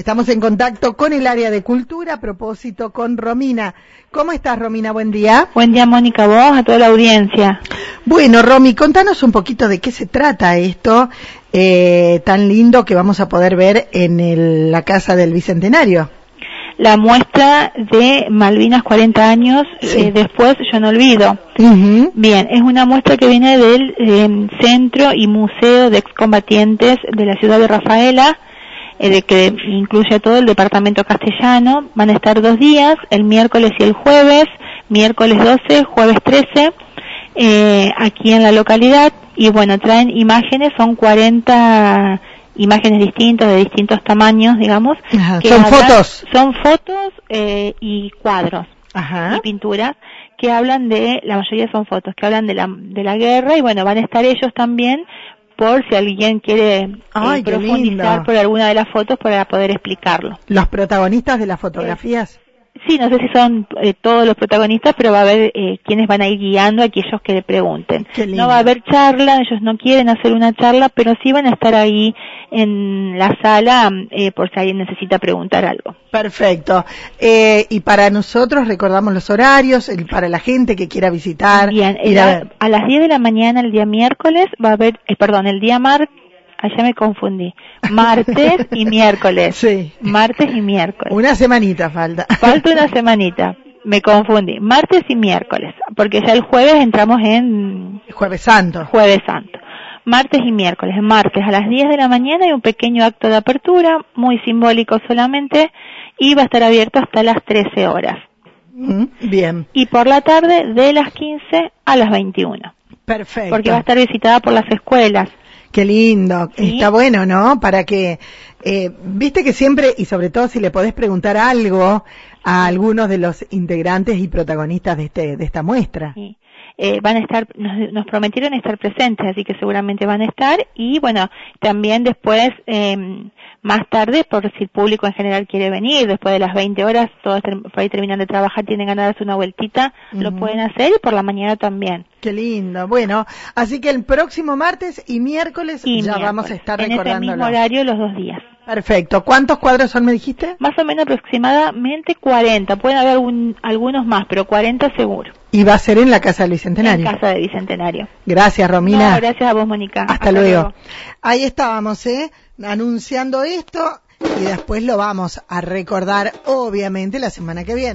Estamos en contacto con el área de cultura, a propósito con Romina. ¿Cómo estás, Romina? Buen día. Buen día, Mónica, vos, a toda la audiencia. Bueno, Romy, contanos un poquito de qué se trata esto eh, tan lindo que vamos a poder ver en el- la Casa del Bicentenario. La muestra de Malvinas 40 años, Sí. eh, después yo no olvido. Bien, es una muestra que viene del eh, Centro y Museo de Excombatientes de la ciudad de Rafaela, eh, de que incluye a todo el departamento castellano. Van a estar dos días, el miércoles y el jueves, miércoles 12, jueves 13, eh, aquí en la localidad. Y bueno, traen imágenes, son 40 imágenes distintas, de distintos tamaños, digamos. Ajá, que ¿son hablan- fotos? Son fotos eh, y cuadros Ajá. y pinturas que hablan de, la mayoría son fotos, que hablan de la, de la guerra y bueno, van a estar ellos también por si alguien quiere eh, Ay, profundizar lindo. por alguna de las fotos para poder explicarlo. Los protagonistas de las fotografías. Sí, no sé si son eh, todos los protagonistas, pero va a haber eh, quienes van a ir guiando a aquellos que le pregunten. No va a haber charla, ellos no quieren hacer una charla, pero sí van a estar ahí en la sala eh, por si alguien necesita preguntar algo. Perfecto. Eh, y para nosotros recordamos los horarios, el- para la gente que quiera visitar. Bien, a a las 10 de la mañana el día miércoles va a haber, eh, perdón, el día mar, allá me confundí, martes y miércoles. Sí. Martes y miércoles. Una semanita falta. Falta una semanita, me confundí, martes y miércoles, porque ya el jueves entramos en Jueves Santo. jueves santo. Martes y miércoles, martes a las 10 de la mañana hay un pequeño acto de apertura, muy simbólico solamente, y va a estar abierto hasta las 13 horas. Mm, Bien. Y por la tarde de las 15 a las 21. Perfecto. porque va a estar visitada por las escuelas. Qué lindo, Sí. está bueno, ¿no? Para que, eh, viste que siempre, y sobre todo si le podés preguntar algo a algunos de los integrantes y protagonistas de este, de esta muestra. Sí. Eh, van a estar, nos, nos prometieron estar presentes, así que seguramente van a estar. Y bueno, también después, eh, más tarde, por si el público en general quiere venir, después de las 20 horas, todos por ahí terminan de trabajar, tienen ganas de una vueltita, lo pueden hacer y por la mañana también. Qué lindo. Bueno, así que el próximo martes y miércoles Y ya miércoles. vamos a estar En ese recordándolo. mismo horario los dos días. Perfecto. ¿Cuántos cuadros son, me dijiste? Más o menos aproximadamente 40. Pueden haber algunos más, pero 40 seguro. Y va a ser en la Casa del Bicentenario. En casa de Bicentenario. Gracias, Romina. No, gracias a vos, Mónica. Hasta, luego. Ahí estábamos, ¿eh? Anunciando esto y después lo vamos a recordar, obviamente, la semana que viene.